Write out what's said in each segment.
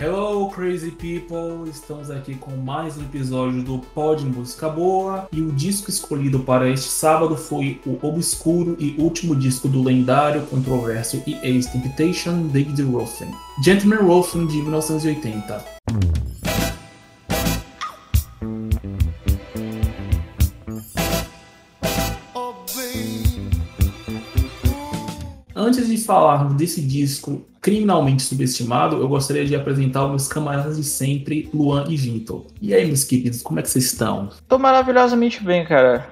Hello, crazy people! Estamos aqui com mais um episódio do Pod Música Boa e o disco escolhido para este sábado foi o obscuro e último disco do lendário, controverso e ex-Temptation David Ruffin, Gentleman Ruffin de 1980. Falarmos desse disco criminalmente subestimado, eu gostaria de apresentar os meus camaradas de sempre, Luan e Vitor. E aí, meus queridos, como é que vocês estão? Tô maravilhosamente bem, cara.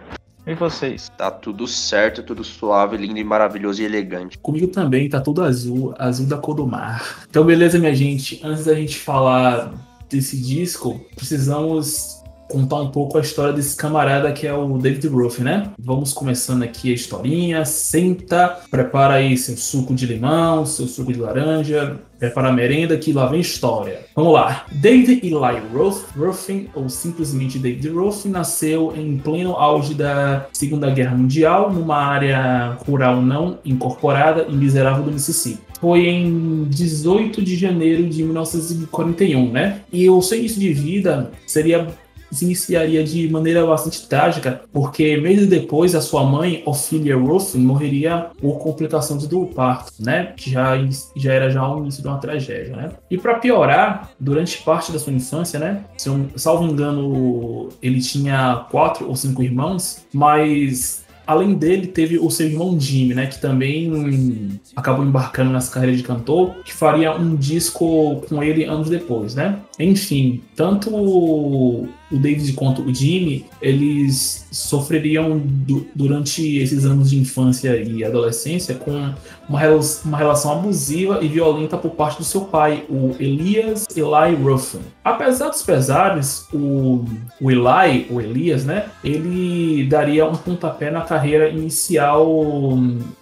E vocês? Tá tudo certo, tudo suave, lindo e maravilhoso e elegante. Comigo também, tá tudo azul, azul da cor do mar. Então, beleza, minha gente? Antes da gente falar desse disco, precisamos contar um pouco a história desse camarada que é o David Ruff, né? Vamos começando aqui a historinha. Senta, prepara aí seu suco de limão, seu suco de laranja, prepara a merenda que lá vem história. Vamos lá. David Eli Ruff, Ruffin, ou simplesmente David Ruffin, nasceu em pleno auge da Segunda Guerra Mundial, numa área rural não incorporada e miserável do Mississippi foi em 18 de janeiro de 1941, né? E o seu início de vida seria se iniciaria de maneira bastante trágica, porque meses depois a sua mãe, Ophelia Ruffin, morreria por complicações do parto, né? Que já, já era já o início de uma tragédia, né? E para piorar, durante parte da sua infância, né? Se eu, salvo engano, ele tinha quatro ou cinco irmãos, mas Além dele, teve o seu irmão Jimmy, né? Que também acabou embarcando nessa carreira de cantor, que faria um disco com ele anos depois, né? Enfim, tanto o David quanto o Jimmy, eles sofreriam du durante esses anos de infância e adolescência com uma, rel uma relação abusiva e violenta por parte do seu pai, o Elias Eli Ruffin. Apesar dos pesares, o, o Eli, o Elias, né, ele daria um pontapé na carreira inicial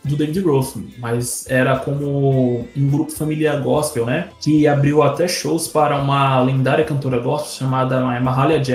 do David Ruffin, mas era como um grupo familiar gospel, né, que abriu até shows para uma lendária cantora gospel chamada Mahalia Jackson.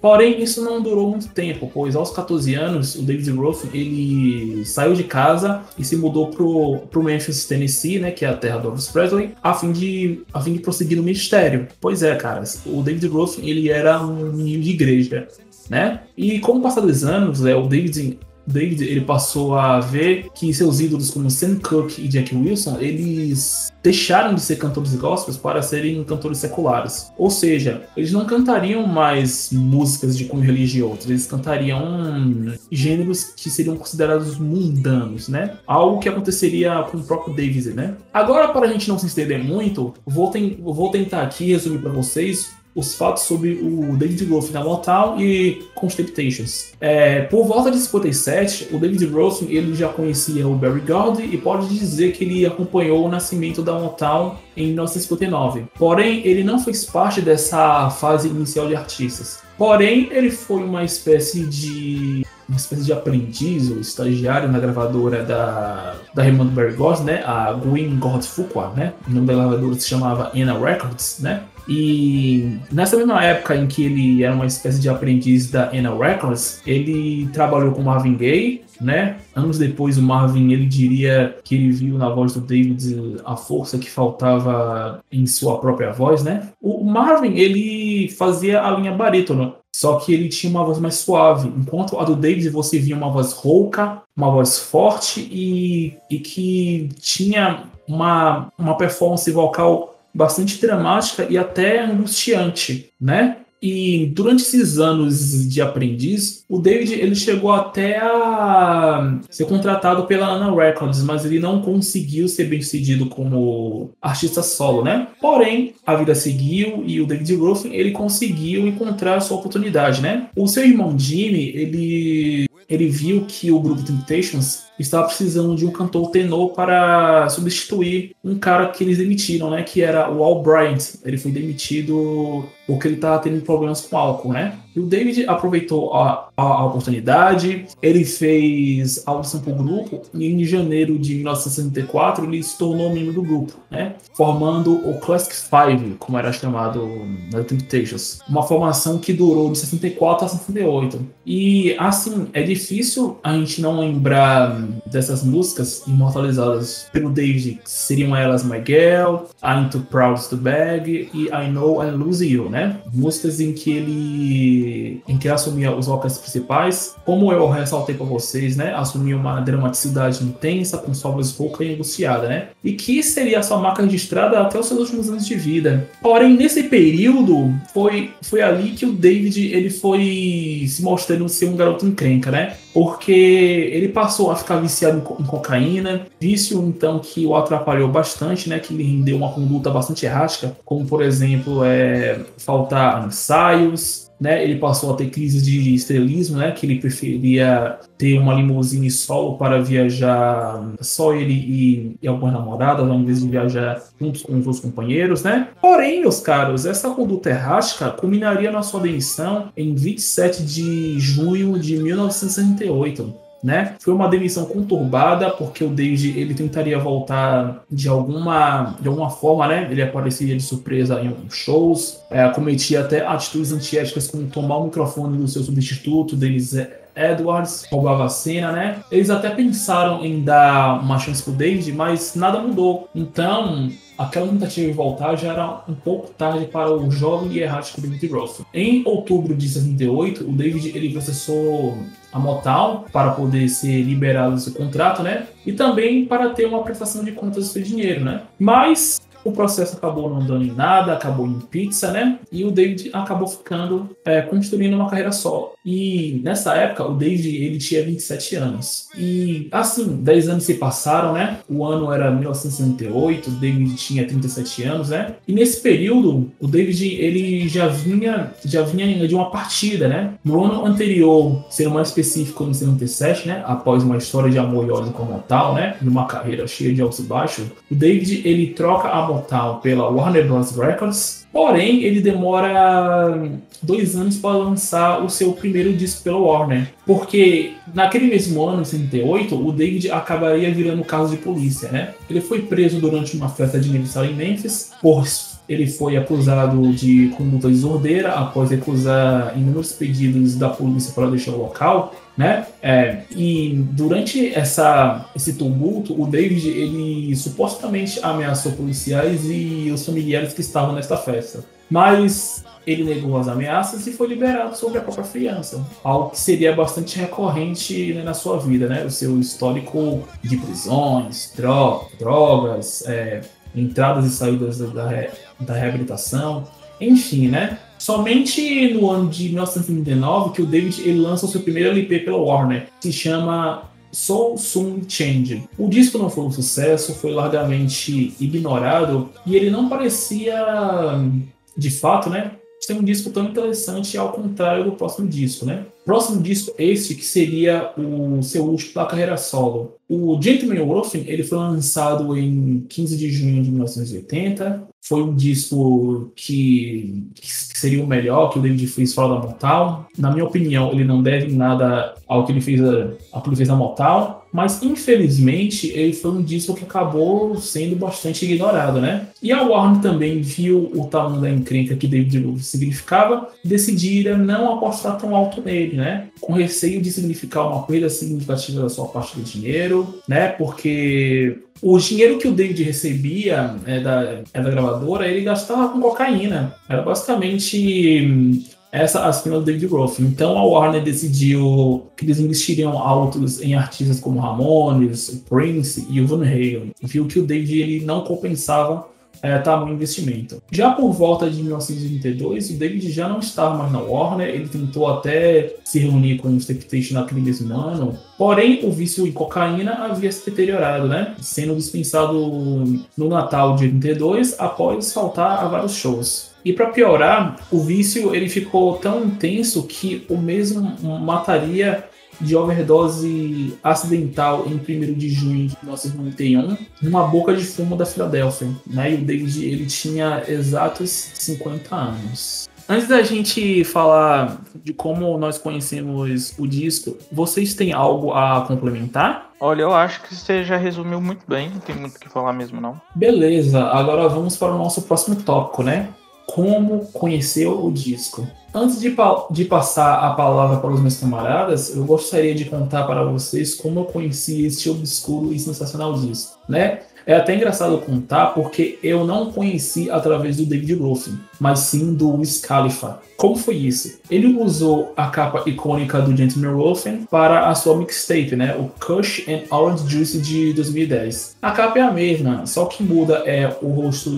Porém, isso não durou muito tempo, pois aos 14 anos, o David Ruffin, ele saiu de casa e se mudou pro, pro Memphis, Tennessee, né, que é a terra do Elvis Presley, a fim de, a fim de prosseguir no ministério. Pois é, caras, o David Ruffin, ele era um menino de igreja, né? E com o passar dos anos, é, o David David ele passou a ver que seus ídolos como Sam Cooke e Jack Wilson eles deixaram de ser cantores gospels para serem cantores seculares. Ou seja, eles não cantariam mais músicas de cunho religioso, eles cantariam gêneros que seriam considerados mundanos, né? Algo que aconteceria com o próprio David, né? Agora, para a gente não se estender muito, vou, ten vou tentar aqui resumir para vocês os fatos sobre o David Ruffin na Motown e Constiptations. É, por volta de 57, o David Ruffin ele já conhecia o Barry Gordy e pode dizer que ele acompanhou o nascimento da Motown em 1959. Porém, ele não fez parte dessa fase inicial de artistas. Porém, ele foi uma espécie de uma espécie de aprendiz ou estagiário na gravadora da, da Raymond Barry Gordy, né? A Gwen Gord Fuqua, né? O nome da gravadora se chamava Anna Records, né? E nessa mesma época em que ele era uma espécie de aprendiz da Anna Records, ele trabalhou com Marvin Gaye, né? Anos depois, o Marvin ele diria que ele viu na voz do David a força que faltava em sua própria voz, né? O Marvin ele fazia a linha barítono, só que ele tinha uma voz mais suave, enquanto a do David você via uma voz rouca, uma voz forte e, e que tinha uma, uma performance vocal bastante dramática e até angustiante, né? E durante esses anos de aprendiz, o David ele chegou até a ser contratado pela Anna Records, mas ele não conseguiu ser bem sucedido como artista solo, né? Porém, a vida seguiu e o David Ruffin ele conseguiu encontrar a sua oportunidade, né? O seu irmão Jimmy, ele ele viu que o grupo Temptations estava precisando de um cantor tenor para substituir um cara que eles demitiram, né? Que era o Al Bryant. Ele foi demitido porque ele estava tendo problemas com álcool, né? E o David aproveitou a, a, a oportunidade, ele fez audição para o grupo e em janeiro de 1964 ele se tornou membro do grupo, né? Formando o Classic Five, como era chamado na Temptations. Uma formação que durou de 64 a 68. E assim, é difícil a gente não lembrar dessas músicas imortalizadas pelo David seriam elas My Girl, I'm Too Proud to Beg e I Know I Lose You, né? Músicas em que ele em que assumia os vocais principais, como eu ressaltei para vocês, né? Assumia uma dramaticidade intensa, com voz rouca e angustiada, né? E que seria a sua marca registrada até os seus últimos anos de vida. Porém, nesse período, foi, foi ali que o David ele foi se mostrando ser um garoto encrenca, né? Porque ele passou a ficar viciado em, cocaína, vício então que o atrapalhou bastante, né? Que lhe rendeu uma conduta bastante errática, como por exemplo, é, faltar ensaios, né, ele passou a ter crises de estrelismo, né, que ele preferia ter uma limusine solo para viajar só ele e, e algumas namoradas, ao invés de viajar juntos com os outros companheiros, né? Porém, meus caros, essa conduta errática culminaria na sua demissão em 27 de junho de 1968 né? Foi uma demissão conturbada porque o David ele tentaria voltar de alguma de alguma forma, né? Ele aparecia de surpresa em alguns shows, é, cometia até atitudes antiéticas como tomar o microfone do seu substituto, Denis Edwards, roubava a cena, né? Eles até pensaram em dar uma chance pro David, mas nada mudou. Então, aquela tentativa de voltar já era um pouco tarde para o jovem e errático David Russell. Em outubro de 68, o David ele processou a Motown para poder ser liberado do seu contrato, né? E também para ter uma prestação de contas do seu dinheiro, né? Mas o processo acabou não dando em nada, acabou em pizza, né? E o David acabou ficando é, construindo uma carreira solo. E nessa época, o David ele tinha 27 anos. E assim, 10 anos se passaram, né? O ano era 1968, o David tinha 37 anos, né? E nesse período, o David ele já vinha já vinha de uma partida, né? No ano anterior, sendo mais específico, em 77, né? Após uma história de amor e ódio como tal, né? De uma carreira cheia de altos e baixos, o David ele troca a Motown pela Warner Bros. Records, porém ele demora dois anos para lançar o seu primeiro disco pela Warner, porque naquele mesmo ano, em 78, o David acabaria virando caso de polícia, né? Ele foi preso durante uma festa de aniversário em Memphis por ele foi acusado de conduta desordeira após recusar inúmeros pedidos da polícia para deixar o local né? É, e durante essa, esse tumulto, o David ele supostamente ameaçou policiais e os familiares que estavam nesta festa. Mas ele negou as ameaças e foi liberado sobre a própria fiança, algo que seria bastante recorrente né, na sua vida, né? O seu histórico de prisões, drogas, é, entradas e saídas da, da reabilitação, enfim, né? Somente no ano de 1939 que o David ele lança o seu primeiro LP pela Warner, que se chama Soul Soon Change. O disco não foi um sucesso, foi largamente ignorado e ele não parecia, de fato, né, ser um disco tão interessante ao contrário do próximo disco, né? Próximo disco este que seria o seu último da carreira solo. O Gentleman Wolfen, ele foi lançado em 15 de junho de 1980 foi um disco que, que, seria o melhor que o David fez fora da Motown. Na minha opinião, ele não deve nada ao que ele fez a, que ele na Motown, mas infelizmente ele foi um disco que acabou sendo bastante ignorado, né? E a Warner também viu o tamanho da encrenca que David significava e decidiram não apostar tão alto nele, né? Com receio de significar uma perda significativa da sua parte do dinheiro, né? Porque o dinheiro que o David recebia é, da, é da gravadora, ele gastava com cocaína. Era basicamente hum, essa as do David Roth. Então a Warner decidiu que eles investiriam altos em artistas como Ramones, Prince e o Van Halen. Viu que o David ele não compensava é, tamanho investimento. Já por volta de 1932, o David já não estava mais na Warner, ele tentou até se reunir com o Temptation naquele mesmo ano, porém o vício em cocaína havia se deteriorado, né? Sendo dispensado no Natal de 82 após faltar a vários shows. E para piorar, o vício ele ficou tão intenso que o mesmo mataria de overdose acidental em 1 de junho de 1991 numa boca de fumo da Filadélfia. Né? E o David ele tinha exatos 50 anos. Antes da gente falar de como nós conhecemos o disco, vocês têm algo a complementar? Olha, eu acho que você já resumiu muito bem, não tem muito o que falar mesmo não. Beleza, agora vamos para o nosso próximo tópico, né? Como conheceu o disco. Antes de, pa de, passar a palavra para os meus camaradas, eu gostaria de contar para vocês como eu conheci este obscuro e sensacional disco, né? É até engraçado contar porque eu não conheci através do David Ruffin, mas sim do Wiz Khalifa. Como foi isso? Ele usou a capa icônica do Gentleman Ruffin para a sua mixtape, né? O Kush and Orange Juice de 2010. A capa é a mesma, só que muda é o rosto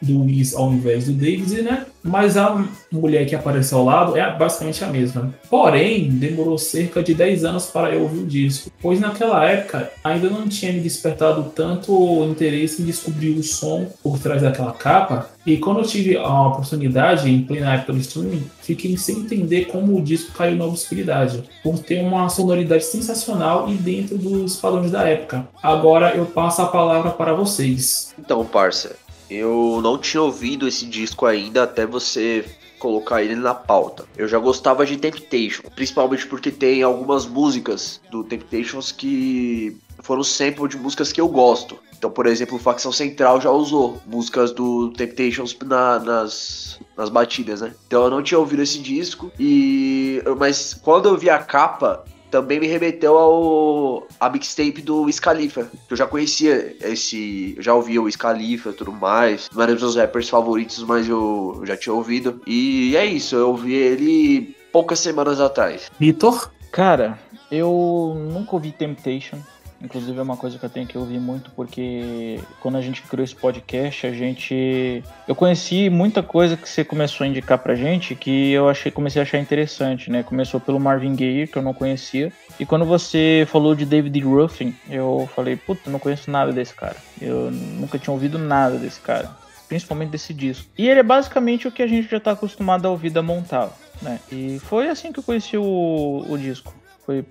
do Wiz ao invés do David, né? Mas a mulher que apareceu ao lado é basicamente a mesma. Porém, demorou cerca de 10 anos para eu ouvir o disco, pois naquela época ainda não tinha me despertado tanto interesse em descobrir o som por trás daquela capa. E quando eu tive a oportunidade, em plena época do streaming, fiquei sem entender como o disco caiu na obscuridade, por ter uma sonoridade sensacional e dentro dos padrões da época. Agora eu passo a palavra para vocês. Então, parça, eu não tinha ouvido esse disco ainda até você colocar ele na pauta. Eu já gostava de Temptation, principalmente porque tem algumas músicas do Temptations que foram sample de músicas que eu gosto. Então, por exemplo, Facção Central já usou músicas do Temptations na, nas, nas batidas, né? Então eu não tinha ouvido esse disco e mas quando eu vi a capa, também me remeteu ao a mixtape do Scalifa, que eu já conhecia esse, eu já ouvia o Scalifa e tudo mais, não era dos meus rappers favoritos, mas eu, eu já tinha ouvido. E é isso, eu ouvi ele poucas semanas atrás. Vitor? Cara, eu nunca ouvi Temptation. Inclusive é uma coisa que eu tenho que ouvir muito porque quando a gente criou esse podcast, a gente eu conheci muita coisa que você começou a indicar pra gente que eu achei comecei a achar interessante, né? Começou pelo Marvin Gaye, que eu não conhecia, e quando você falou de David Ruffin, eu falei, puta, não conheço nada desse cara. Eu nunca tinha ouvido nada desse cara, principalmente desse disco. E ele é basicamente o que a gente já tá acostumado a ouvir da Montal, né? E foi assim que eu conheci o, o disco. Foi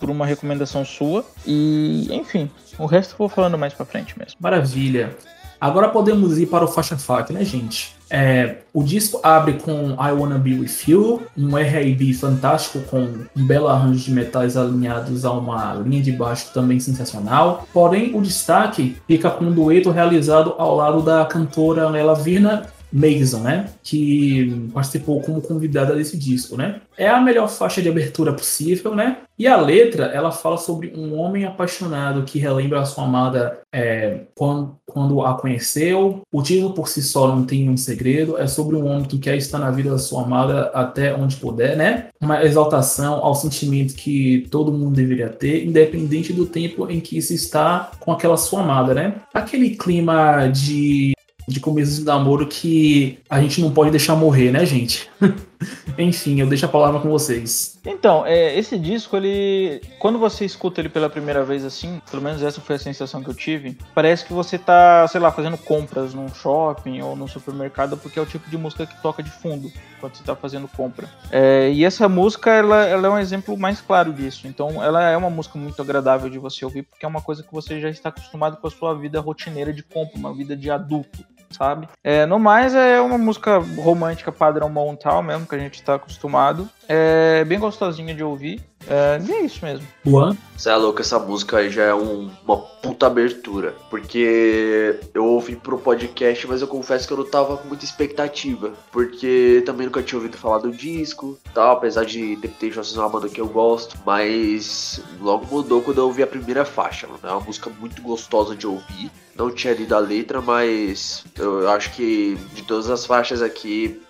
por uma recomendação sua. E, enfim, o resto eu vou falando mais pra frente mesmo. Maravilha. Agora podemos ir para o faixa FAQ, né, gente? É, o disco abre com I Wanna Be With You, um R&B fantástico com um belo arranjo de metais alinhados a uma linha de baixo também sensacional. Porém, o destaque fica com um dueto realizado ao lado da cantora Lela Virna Mason, né? Que participou como convidada desse disco, né? É a melhor faixa de abertura possível, né? E a letra, ela fala sobre um homem apaixonado que relembra a sua amada é, quando, quando a conheceu. O título por si só não tem um segredo. É sobre um homem que quer estar na vida da sua amada até onde puder, né? Uma exaltação ao sentimento que todo mundo deveria ter, independente do tempo em que se está com aquela sua amada, né? Aquele clima de de começo de namoro que a gente não pode deixar morrer, né, gente? Enfim, eu deixo a palavra com vocês. Então, é, esse disco, ele. Quando você escuta ele pela primeira vez assim, pelo menos essa foi a sensação que eu tive, parece que você tá, sei lá, fazendo compras num shopping ou no supermercado, porque é o tipo de música que toca de fundo quando você tá fazendo compra. É, e essa música, ela, ela é um exemplo mais claro disso. Então, ela é uma música muito agradável de você ouvir, porque é uma coisa que você já está acostumado com a sua vida rotineira de compra, uma vida de adulto sabe? É, no mais, é uma música romântica padrão Montal mesmo, que a gente tá acostumado. É bem gostosinha de ouvir. É, e é isso mesmo. Juan? Você é louco, essa música aí já é um, uma puta abertura. Porque eu ouvi pro podcast, mas eu confesso que eu não tava com muita expectativa. Porque também nunca tinha ouvido falar do disco, tal, apesar de Temptation ser uma banda que eu gosto. Mas logo mudou quando eu ouvi a primeira faixa. Mano. É uma música muito gostosa de ouvir. Não tinha lido a letra, mas eu acho que de todas as faixas aqui,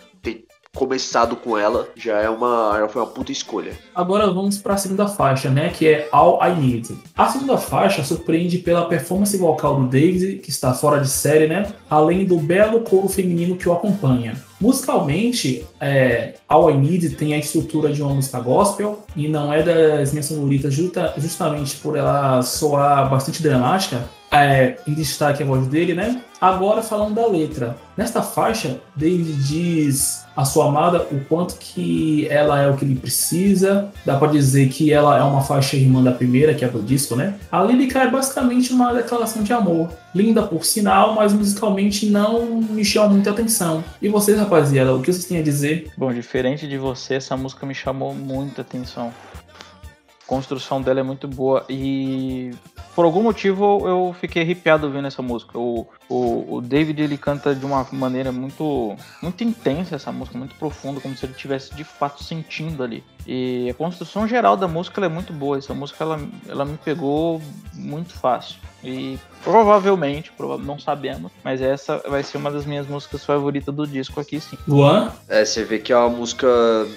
começado com ela já é uma, já foi uma puta escolha. Agora vamos para a segunda faixa, né, que é All I Need. A segunda faixa surpreende pela performance vocal do David, que está fora de série, né, além do belo coro feminino que o acompanha. Musicalmente, é, All I Need tem a estrutura de uma música gospel e não é das minhas favoritas justa, justamente por ela soar bastante dramática, é, em destaque a voz dele, né? Agora falando da letra. Nesta faixa, David diz a sua amada o quanto que ela é o que ele precisa. Dá para dizer que ela é uma faixa irmã da primeira, que é do disco, né? A lírica é basicamente uma declaração de amor. Linda por sinal, mas musicalmente não me chama muita atenção. E vocês, rapaziada, o que vocês têm a dizer? Bom, diferente de você, essa música me chamou muita atenção. A construção dela é muito boa e por algum motivo eu fiquei arrepiado ouvindo essa música. O, o, o David ele canta de uma maneira muito, muito intensa essa música, muito profunda, como se ele estivesse de fato sentindo ali. E a construção geral da música é muito boa. Essa música ela, ela me pegou muito fácil. E provavelmente, não sabemos, mas essa vai ser uma das minhas músicas favoritas do disco aqui, sim. Luan? É, você vê que é uma música.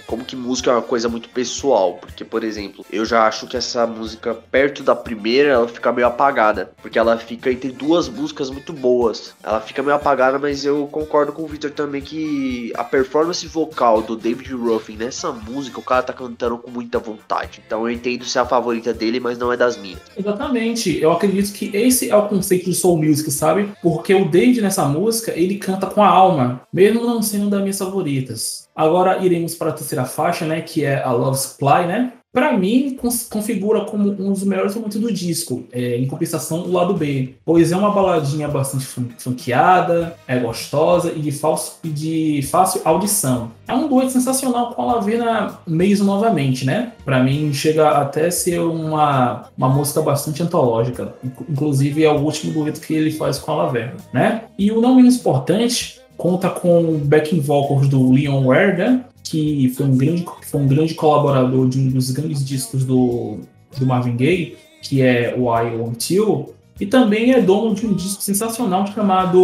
Como que música é uma coisa muito pessoal. Porque, por exemplo, eu já acho que essa música, perto da primeira, ela fica meio apagada. Porque ela fica entre duas músicas muito boas. Ela fica meio apagada, mas eu concordo com o Victor também que a performance vocal do David Ruffin nessa música, o cara tá cantando com muita vontade. Então eu entendo ser a favorita dele, mas não é das minhas. Exatamente. Eu acredito que esse é o conceito de soul music, sabe? Porque o David nessa música, ele canta com a alma, mesmo não sendo das minhas favoritas. Agora iremos para a terceira faixa, né, que é a Love Supply, né? Para mim, configura como um dos melhores momentos do disco, é, em compensação o lado B, pois é uma baladinha bastante funkeada, é gostosa e de, falso, e de fácil audição. É um dueto sensacional com a Lavina Mason novamente, né? Para mim, chega até ser uma, uma música bastante antológica, inclusive é o último dueto que ele faz com a Laverna, né? E o não menos importante, conta com backing vocals do Leon né? Que foi um grande, foi um grande colaborador de um dos grandes discos do, do Marvin Gaye, que é o I Want You, e também é dono de um disco sensacional chamado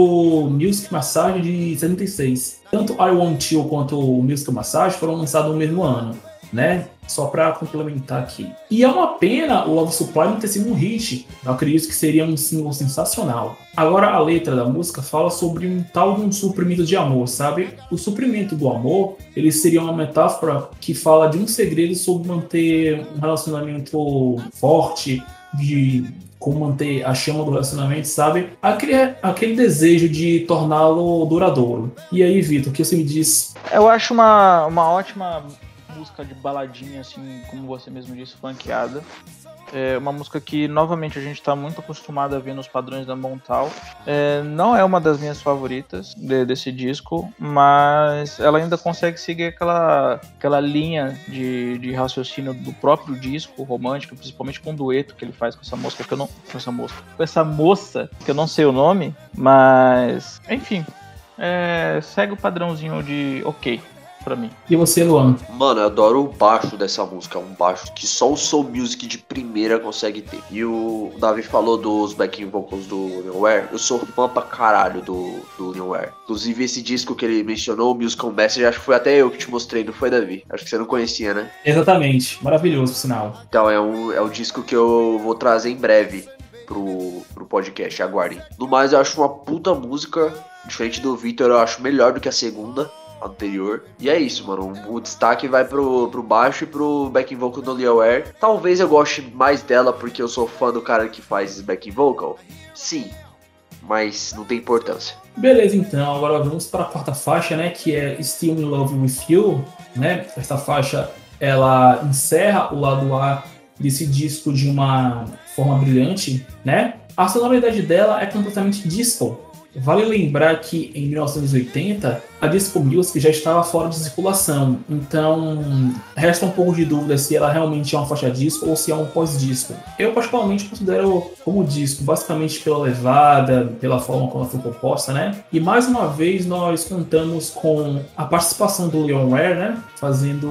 Music Massage de 76. Tanto I Want You quanto Music Massage foram lançados no mesmo ano né? Só para complementar aqui. E é uma pena o Love Supply não ter sido um hit. Eu acredito que seria um single sensacional. Agora a letra da música fala sobre um tal de um suprimento de amor, sabe? O suprimento do amor, ele seria uma metáfora que fala de um segredo sobre manter um relacionamento forte, de como manter a chama do relacionamento, sabe? Aquele, aquele desejo de torná-lo duradouro. E aí, Vitor, o que você me diz? Eu acho uma, uma ótima música de baladinha, assim, como você mesmo disse, funkeada. É uma música que, novamente, a gente está muito acostumado a ver nos padrões da Montal. É, não é uma das minhas favoritas de, desse disco, mas ela ainda consegue seguir aquela, aquela linha de, de raciocínio do próprio disco romântico, principalmente com o dueto que ele faz com essa moça que eu não. Com essa moça. Com essa moça, que eu não sei o nome, mas. Enfim. É, segue o padrãozinho de ok para mim. E você, Luan? Mano, eu adoro o baixo dessa música. Um baixo que só o Soul Music de primeira consegue ter. E o Davi falou dos backing vocals do Nowhere. Eu sou fã pra caralho do, do Nowhere. Inclusive, esse disco que ele mencionou, o Musical Message, acho que foi até eu que te mostrei, não foi, Davi? Acho que você não conhecia, né? Exatamente. Maravilhoso, por sinal. Então, é um, é um disco que eu vou trazer em breve. Pro, pro podcast, aguardem. No mais, eu acho uma puta música. Diferente do Victor, eu acho melhor do que a segunda anterior. E é isso, mano. O destaque vai pro, pro baixo e pro backing vocal do Leo Air. Talvez eu goste mais dela porque eu sou fã do cara que faz backing vocal. Sim, mas não tem importância. Beleza, então. Agora vamos para a quarta faixa, né? Que é Still in Love with You, né? Essa faixa ela encerra o lado A desse disco de uma forma brilhante, né? A sonoridade dela é completamente disco, Vale lembrar que em 1980 a disco music já estava fora de circulação, então resta um pouco de dúvida se ela realmente é uma faixa disco ou se é um pós-disco. Eu particularmente considero como disco, basicamente pela levada, pela forma como ela foi composta, né? E mais uma vez nós contamos com a participação do Leon Ware, né? Fazendo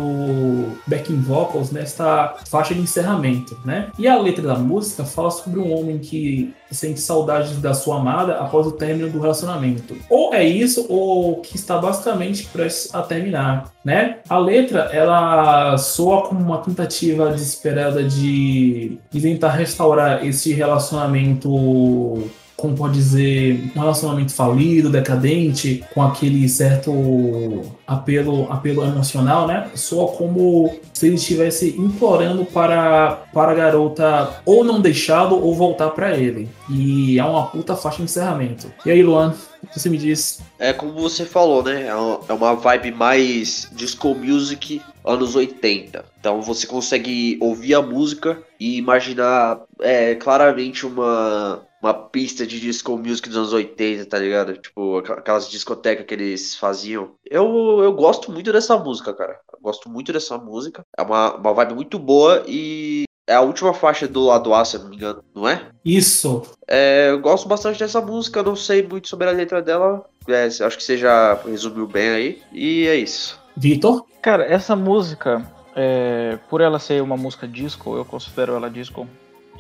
backing vocals nesta faixa de encerramento, né? E a letra da música fala sobre um homem que sente saudades da sua amada após o término do relacionamento. Ou é isso, ou que está basicamente prestes a terminar, né? A letra, ela soa como uma tentativa desesperada de, de tentar restaurar esse relacionamento como pode dizer, um relacionamento falido, decadente, com aquele certo apelo, apelo emocional, né? Soa como se ele estivesse implorando para, para a garota ou não deixá-lo ou voltar para ele. E é uma puta faixa de encerramento. E aí, Luan, o que você me diz? É como você falou, né? É uma é vibe mais disco music anos 80. Então você consegue ouvir a música e imaginar é, claramente uma, uma pista de disco music dos anos 80, tá ligado? Tipo, aquelas discotecas que eles faziam. Eu, eu gosto muito dessa música, cara. Eu gosto muito dessa música. É uma, uma vibe muito boa e É a última faixa do lado A, se eu não me engano, não é? Isso. É, eu gosto bastante dessa música, não sei muito sobre a letra dela. É, acho que você já resumiu bem aí. E é isso. Vitor? Cara, essa música, é, por ela ser uma música disco, eu considero ela disco,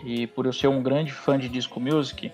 e por eu ser um grande fã de disco music,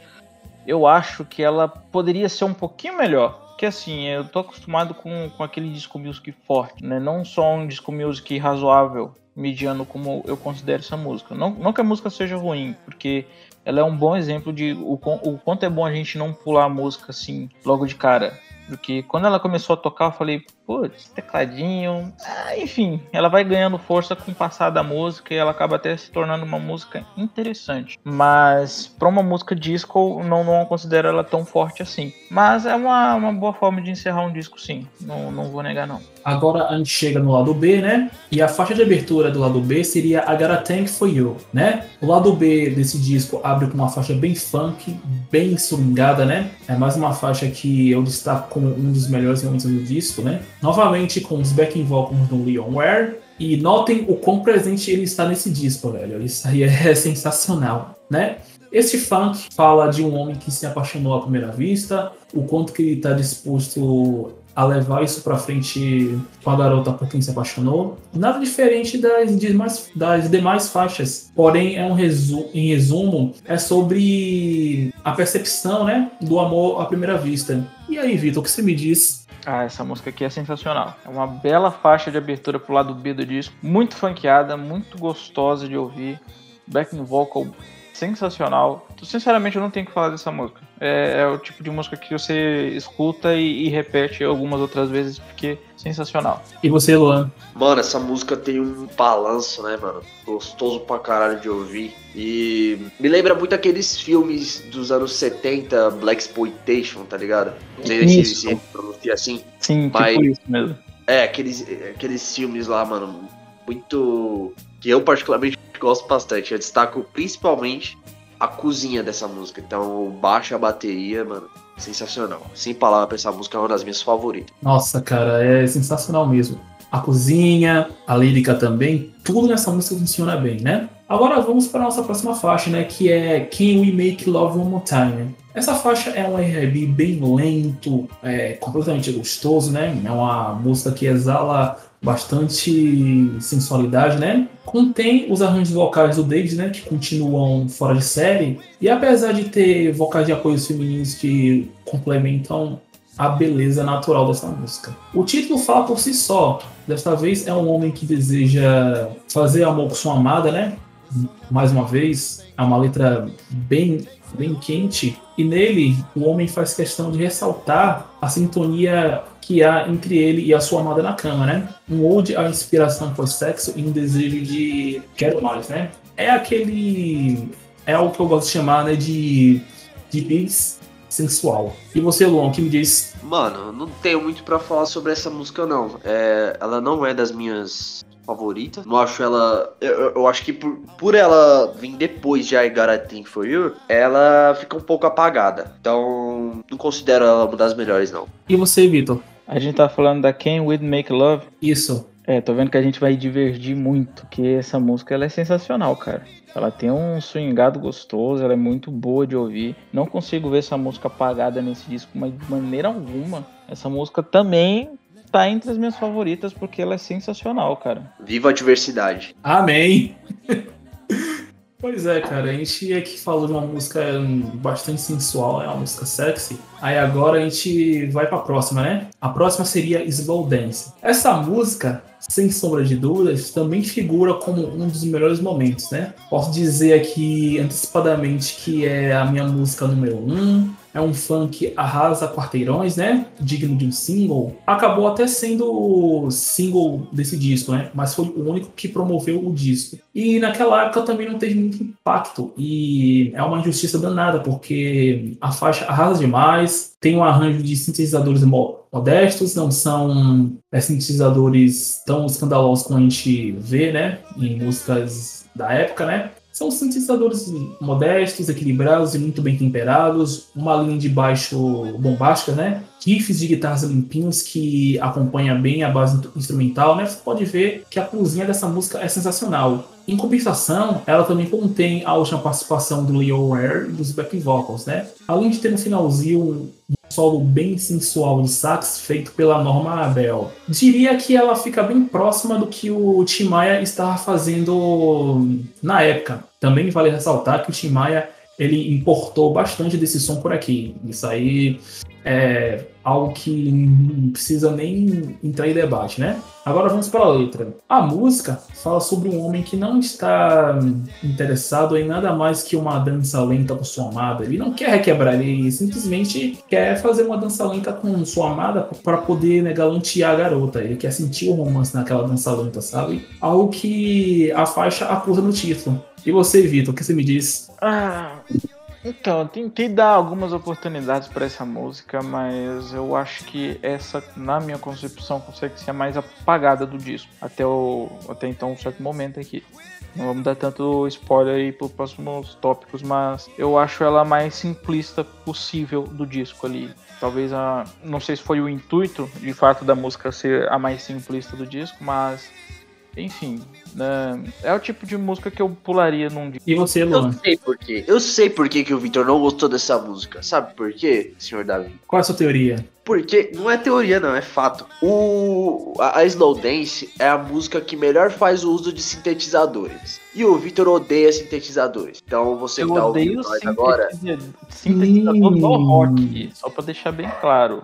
eu acho que ela poderia ser um pouquinho melhor. Porque assim, eu tô acostumado com, com aquele disco music forte, né? Não só um disco music razoável, mediano como eu considero essa música. Não, não que a música seja ruim, porque ela é um bom exemplo de o, o quanto é bom a gente não pular a música assim logo de cara. Porque quando ela começou a tocar, eu falei, putz, tecladinho. Ah, enfim, ela vai ganhando força com o passar da música e ela acaba até se tornando uma música interessante. Mas para uma música disco, não, não considero ela tão forte assim. Mas é uma, uma boa forma de encerrar um disco, sim. Não, não vou negar, não. Agora a gente chega no lado B, né? E a faixa de abertura do lado B seria I Got a Tank For You, né? O lado B desse disco abre com uma faixa bem funk, bem swingada, né? É mais uma faixa que eu destaco como um dos melhores momentos do disco, né? Novamente com os backing vocals do Leon Ware. E notem o quão presente ele está nesse disco, velho. Isso aí é sensacional, né? Esse funk fala de um homem que se apaixonou à primeira vista, o quanto que ele está disposto a levar isso para frente com a garota por quem se apaixonou. Nada diferente das demais, das demais faixas. Porém, é um resu em resumo, é sobre a percepção né, do amor à primeira vista. E aí, Vitor, o que você me diz? Ah, essa música aqui é sensacional. É uma bela faixa de abertura pro lado B do disco. Muito funkeada, muito gostosa de ouvir. Backing vocal sensacional. Sinceramente, eu não tenho que falar dessa música. É, é o tipo de música que você escuta e, e, repete algumas outras vezes, porque é sensacional. E você, Luan? Mano, essa música tem um balanço, né, mano? Gostoso pra caralho de ouvir. E me lembra muito aqueles filmes dos anos 70, Black Exploitation, tá ligado? Não sei isso. se pronuncia assim. Sim, tipo mas... tipo isso mesmo. É, aqueles, aqueles filmes lá, mano, muito. que eu particularmente gosto bastante. Eu destaco principalmente a cozinha dessa música. Então, o baixo a bateria, mano, sensacional. Sem palavras pra essa música, é uma das minhas favoritas. Nossa, cara, é sensacional mesmo. A cozinha, a lírica também, tudo nessa música funciona bem, né? Agora vamos para nossa próxima faixa, né? Que é Can We Make Love One More Time? Essa faixa é um R&B bem lento, é completamente gostoso, né? É uma música que exala bastante sensualidade, né? Contém os arranjos vocais do David, né? Que continuam fora de série. E apesar de ter vocais de apoio femininos que complementam a beleza natural dessa música. O título fala por si só. Desta vez é um homem que deseja fazer amor com sua amada, né? Mais uma vez, é uma letra bem, bem quente. E nele, o homem faz questão de ressaltar a sintonia que há entre ele e a sua amada na cama, né? Um ode à inspiração por sexo e um desejo de quero mais, né? É aquele é o que eu gosto de chamar, né, de de bis sensual. E você, Luan, que me diz? Mano, não tenho muito para falar sobre essa música não. É, ela não é das minhas favorita. Não acho ela. Eu, eu, acho que por, por ela vir depois de I Got a Thing For You, ela fica um pouco apagada. Então, não considero ela uma das melhores, não. E você, Vitor? A gente tá falando da Can We Make Love. Isso. É, tô vendo que a gente vai divergir muito, que essa música ela é sensacional, cara. Ela tem um swingado gostoso, ela é muito boa de ouvir. Não consigo ver essa música apagada nesse disco, mas de maneira alguma. Essa música também tá entre as minhas favoritas porque ela é sensacional, cara. Viva a diversidade. Amém! Pois é, cara, a gente aqui falou de uma música bastante sensual, é uma música sexy. Aí agora a gente vai pra próxima, né? A próxima seria Slow Dance. Essa música, sem sombra de dúvidas, também figura como um dos melhores momentos, né? Posso dizer aqui antecipadamente que é a minha música número um, é um funk arrasa quarteirões, né? Digno de um single. Acabou até sendo o single desse disco, né? Mas foi o único que promoveu o disco. E naquela época também não teve muito impacto. E é uma injustiça danada, porque a faixa arrasa demais, tem um arranjo de sintetizadores modestos, não são é, sintetizadores tão escandalosos como a gente vê, né, em músicas da época, né? São sintetizadores modestos, equilibrados e muito bem temperados, uma linha de baixo bombástica, né? Riffs de guitarras limpinhos que acompanha bem a base instrumental, né? Você pode ver que a cozinha dessa música é sensacional. Em compensação, ela também contém a última participação do Leo Ware e dos back vocals, né? Além de ter no finalzinho um solo bem sensual de sax feito pela Norma Abel. Diria que ela fica bem próxima do que o Tim Maia estava fazendo na época. Também vale ressaltar que o Tim Maia ele importou bastante desse som por aqui. Isso aí é algo que não precisa nem entrar em debate, né? Agora vamos para a letra. A música fala sobre um homem que não está interessado em nada mais que uma dança lenta com sua amada. Ele não quer requebrar, ele simplesmente quer fazer uma dança lenta com sua amada para poder né, galantear a garota. Ele quer sentir o romance naquela dança lenta, sabe? Algo que a faixa acusa no título. E você, Vitor, o que você me diz? Ah, então, eu tentei dar algumas oportunidades para essa música, mas eu acho que essa, na minha concepção, consegue ser a mais apagada do disco. Até, o, até então, um certo momento aqui. Não vamos dar tanto spoiler aí para os próximos tópicos, mas eu acho ela a mais simplista possível do disco ali. Talvez a. Não sei se foi o intuito, de fato, da música ser a mais simplista do disco, mas enfim, né, é o tipo de música que eu pularia num dia. E você, Luan? Eu sei por quê. Eu sei por quê que o Victor não gostou dessa música. Sabe por quê, senhor Davi? Qual é a sua teoria? Porque não é teoria, não, é fato. O, a, a Slow Dance é a música que melhor faz o uso de sintetizadores. E o Victor odeia sintetizadores. Então você eu que tá odeio ouvindo nós agora. Sintetizador no rock, só pra deixar bem claro.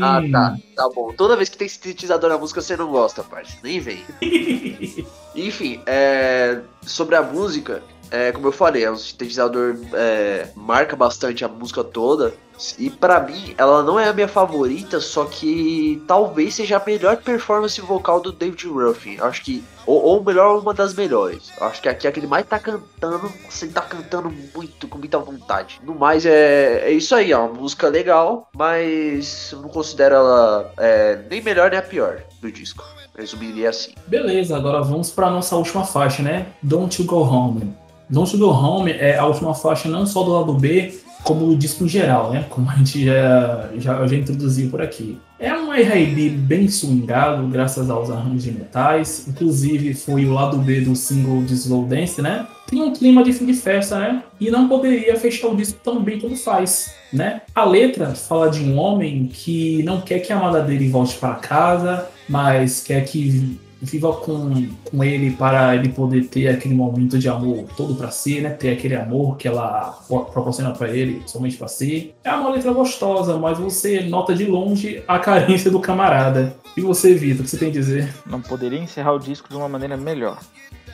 Ah, tá. Tá bom. Toda vez que tem sintetizador na música, você não gosta, parceiro. Nem vem. Enfim, é, sobre a música, é, como eu falei, é um sintetizador é, marca bastante a música toda. E pra mim, ela não é a minha favorita, só que talvez seja a melhor performance vocal do David Ruffin. Acho que. Ou, ou melhor, uma das melhores. Acho que aqui é que ele mais tá cantando. Você tá cantando muito, com muita vontade. No mais, é, é isso aí, é uma música legal, mas eu não considero ela é, nem melhor nem a pior do disco. Resumiria assim. Beleza, agora vamos para nossa última faixa, né? Don't You Go Home. Don't You Go Home é a última faixa não só do lado B, como do disco geral, né? Como a gente já, já, já introduziu por aqui. É um R&B bem swingado, graças aos arranjos de metais. Inclusive, foi o lado B do single de Slow Dance, né? Tem um clima de fim de festa, né? E não poderia fechar o disco tão bem como faz, né? A letra fala de um homem que não quer que a amada dele volte para casa, mas quer que viva com, com ele para ele poder ter aquele momento de amor todo para si, né? Ter aquele amor que ela proporciona para ele somente para si. É uma letra gostosa, mas você nota de longe a carência do camarada. E você, Vitor, o que você tem a dizer? Não poderia encerrar o disco de uma maneira melhor.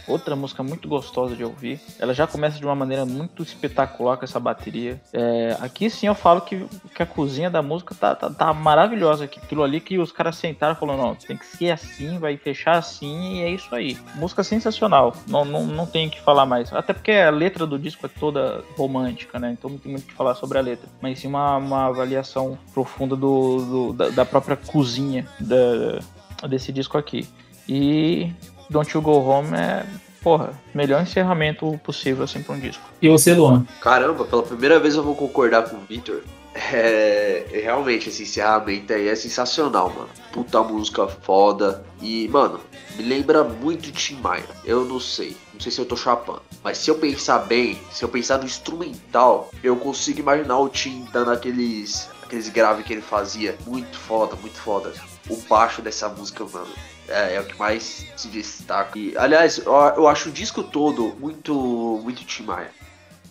Outra música muito gostosa de ouvir. Ela já começa de uma maneira muito espetacular com essa bateria. É, aqui sim eu falo que, que a cozinha da música tá, tá, tá maravilhosa. Aquilo ali que os caras sentaram e falaram: não, tem que ser assim, vai fechar assim e é isso aí. Música sensacional. Não, não, não tem o que falar mais. Até porque a letra do disco é toda romântica, né? Então não tem muito o que falar sobre a letra. Mas sim uma, uma avaliação profunda do, do da, da própria cozinha da, desse disco aqui. E Don't You Go Home é, porra, melhor encerramento possível assim pra um disco. E você, Luan? Caramba, pela primeira vez eu vou concordar com o Victor. É, realmente, esse encerramento aí é sensacional, mano. Puta música foda. E, mano, me lembra muito Tim Maia. Eu não sei. Não sei se eu tô chapando. Mas se eu pensar bem, se eu pensar no instrumental, eu consigo imaginar o Tim dando aqueles, aqueles graves que ele fazia. Muito foda, muito foda. O baixo dessa música, mano. É, é o que mais se destaca. E, aliás, eu, eu acho o disco todo muito, muito Tim Maia.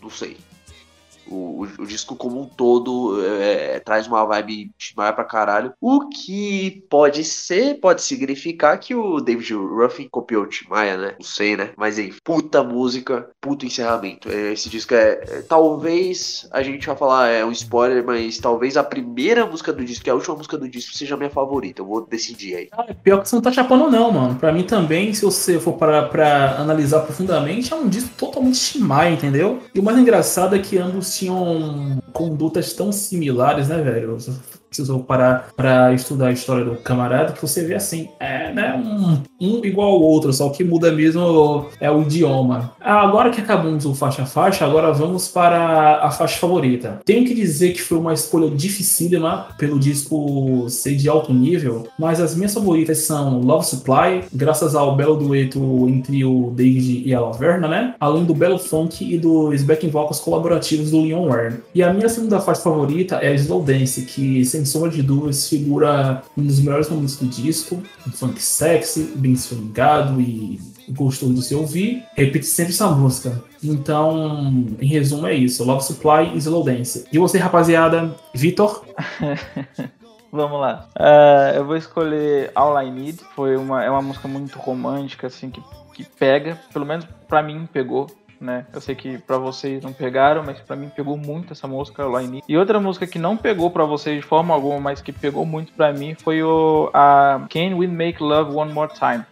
Não sei. O, o, o, disco como um todo é, é traz uma vibe Maia pra caralho. O que pode ser, pode significar que o David Ruffin copiou o Maia, né? Não sei, né? Mas enfim, puta música, puto encerramento. É, esse disco é, é, Talvez a gente vai falar, é um spoiler, mas talvez a primeira música do disco, que é a última música do disco, seja a minha favorita. Eu vou decidir aí. Ah, pior que você não tá chapando, não, mano. Pra mim também, se você for parar pra analisar profundamente, é um disco totalmente Maia, entendeu? E o mais engraçado é que ambos tinham condutas tão similares, né, velho? precisou parar para estudar a história do camarada, que você vê assim, é, né, um, um igual ao outro, só que muda mesmo é o idioma. Ah, agora que acabamos o faixa a faixa, agora vamos para a faixa favorita. Tenho que dizer que foi uma escolha dificílima pelo disco ser de alto nível, mas as minhas favoritas são Love Supply, graças ao belo dueto entre o David e a Laverna, né? Além do belo funk e dos backing vocals colaborativos do Leon Warren. E a minha segunda faixa favorita é Slow Dance, que sem sombra de dúvidas, figura um dos melhores momentos do disco. Um funk sexy, bem swingado e gostoso de se ouvir. Repite sempre essa música. Então, em resumo, é isso: Love Supply e Slow Dance. E você, rapaziada, Vitor? Vamos lá. Uh, eu vou escolher All I Need. Foi uma, é uma música muito romântica, assim, que, que pega. Pelo menos pra mim, pegou né? Eu sei que para vocês não pegaram, mas para mim pegou muito essa música Line. E outra música que não pegou para vocês de forma alguma, mas que pegou muito para mim foi o a Can We Make Love One More Time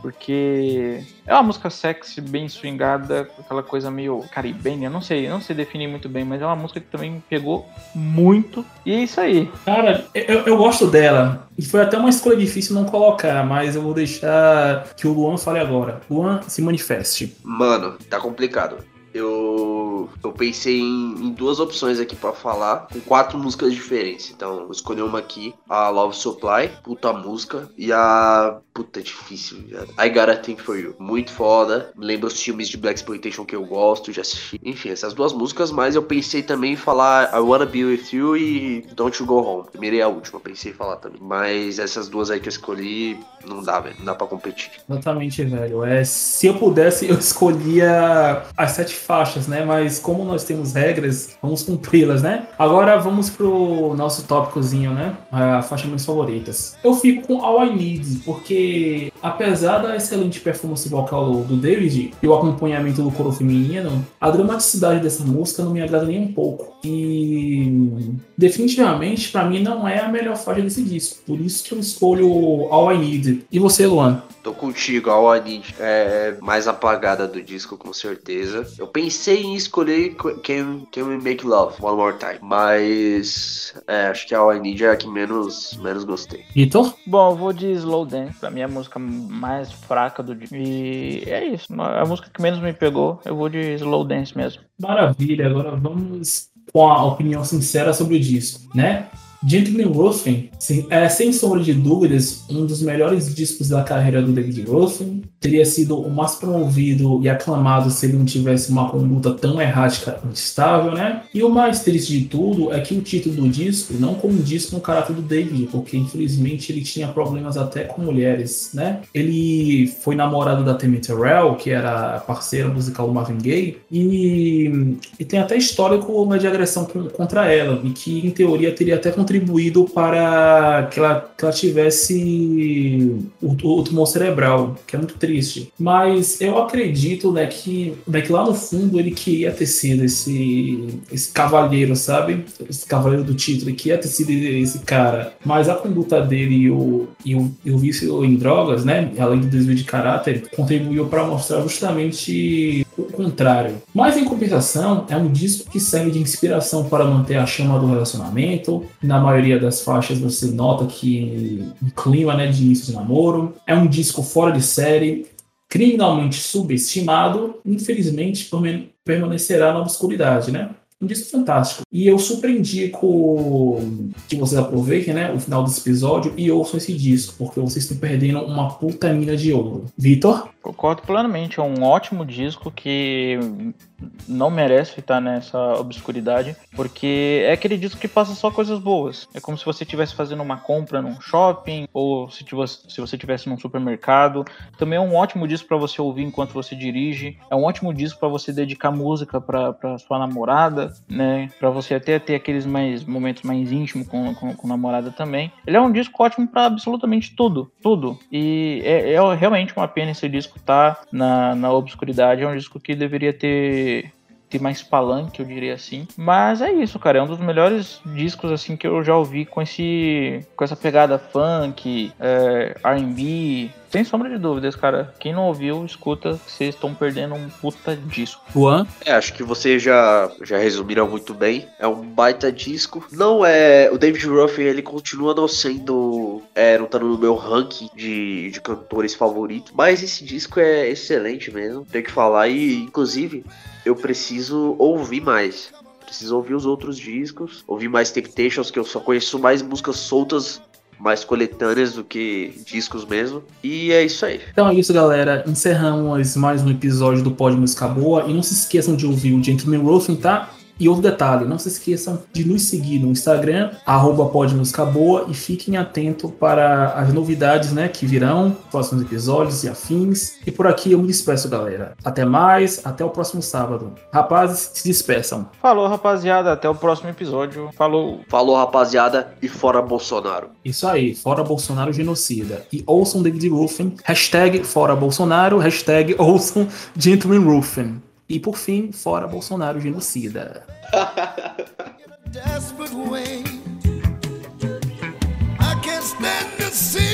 porque é uma música sexy, bem swingada, aquela coisa meio caribenha, não sei, não sei definir muito bem, mas é uma música que também pegou muito, e é isso aí. Cara, eu, eu gosto dela, e foi até uma escolha difícil não colocar, mas eu vou deixar que o Luan fale agora. Luan, se manifeste. Mano, tá complicado eu, eu pensei em, em duas opções aqui para falar, com quatro músicas diferentes. Então, eu escolhi uma aqui, a Love Supply, puta música, e a. Puta, difícil, viado. I Got a Thing For You. Muito foda. Lembra os filmes de Black Exploitation que eu gosto, já assisti. Enfim, essas duas músicas, mas eu pensei também em falar I Wanna Be With You e Don't You Go Home. Primeira e a última, pensei em falar também. Mas essas duas aí que eu escolhi, não dá, velho. Não dá pra competir. Exatamente, velho. É, se eu pudesse, eu escolhia as sete faixas, né? Mas como nós temos regras, vamos cumpri-las, né? Agora vamos pro nosso tópicozinho, né? A faixa minhas favoritas. Eu fico com All I Need, porque apesar da excelente performance vocal do David e o acompanhamento do coro feminino, a dramaticidade dessa música não me agrada nem um pouco. E definitivamente, para mim, não é a melhor faixa desse disco. Por isso que eu escolho All I Need. E você, Luan? Tô contigo, All I Need é mais apagada do disco, com certeza. Eu pensei em escolher Can, Can We Make Love One More Time, mas é, acho que a All I Need é a que menos, menos gostei. Vitor? Bom, eu vou de Slow Dance, pra mim é a música mais fraca do disco. E é isso, a música que menos me pegou, eu vou de Slow Dance mesmo. Maravilha, agora vamos com a opinião sincera sobre o disco, né? Gentleman Ruffin é, sem sombra de dúvidas, um dos melhores discos da carreira do David Ruffin. Teria sido o mais promovido e aclamado se ele não tivesse uma conduta tão errática e instável, né? E o mais triste de tudo é que o título do disco não condiz com o caráter do David, porque infelizmente ele tinha problemas até com mulheres, né? Ele foi namorado da Tammy Terrell, que era parceira musical do Marvin Gaye, e, e tem até histórico de agressão contra ela, e que em teoria teria até contribuído para que ela, que ela tivesse o, o, tumor cerebral, que é muito triste. Mas eu acredito né, que, né, que lá no fundo ele queria ter sido esse, esse cavaleiro, sabe? Esse cavaleiro do título, ele queria ter sido esse cara. Mas a conduta dele e o, e o, e o vício em drogas, né, além do desvio de caráter, contribuiu para mostrar justamente o contrário. Mas em compensação, é um disco que serve de inspiração para manter a chama do relacionamento. Na maioria das faixas você nota que um clima né, de início de namoro. É um disco fora de série, criminalmente subestimado, infelizmente permanecerá na obscuridade, né? Um disco fantástico. E eu super indico que vocês aproveitem né, o final desse episódio e ouçam esse disco, porque vocês estão perdendo uma puta mina de ouro. Vitor? Concordo plenamente. É um ótimo disco que não merece estar nessa obscuridade, porque é aquele disco que passa só coisas boas. É como se você estivesse fazendo uma compra num shopping ou se, tivesse, se você estivesse num supermercado. Também é um ótimo disco para você ouvir enquanto você dirige. É um ótimo disco para você dedicar música para sua namorada, né? Para você até ter aqueles mais momentos mais íntimos com, com, com namorada também. Ele é um disco ótimo para absolutamente tudo, tudo. E é, é realmente uma pena esse disco tá na, na obscuridade. É um disco que deveria ter ter mais palanque, eu diria assim. Mas é isso, cara. É um dos melhores discos assim que eu já ouvi com esse com essa pegada funk, é, R&B, Sem sombra de dúvidas, cara. Quem não ouviu, escuta, vocês estão perdendo um puta disco. Juan? É, acho que vocês já, já resumiram muito bem. É um baita disco. Não é. O David Ruffin, ele continua não sendo. É, não tá no meu ranking de, de cantores favoritos. Mas esse disco é excelente mesmo. Tem que falar. E, inclusive, eu preciso ouvir mais. Preciso ouvir os outros discos, ouvir mais Temptations, que eu só conheço mais músicas soltas mais coletâneas do que discos mesmo. E é isso aí. Então é isso, galera. Encerramos mais um episódio do Pod Música Boa. E não se esqueçam de ouvir o Gentleman Roofing, tá? E outro detalhe, não se esqueçam de nos seguir no Instagram, arroba Boa, e fiquem atentos para as novidades né, que virão, próximos episódios e afins. E por aqui eu me despeço, galera. Até mais, até o próximo sábado. Rapazes, se despeçam. Falou, rapaziada, até o próximo episódio. Falou. Falou, rapaziada, e fora Bolsonaro. Isso aí, fora Bolsonaro genocida. E ouçam David Ruffin, hashtag fora Bolsonaro, hashtag ouçam Gentleman Ruffin. E por fim, fora Bolsonaro genocida. I can't stand to see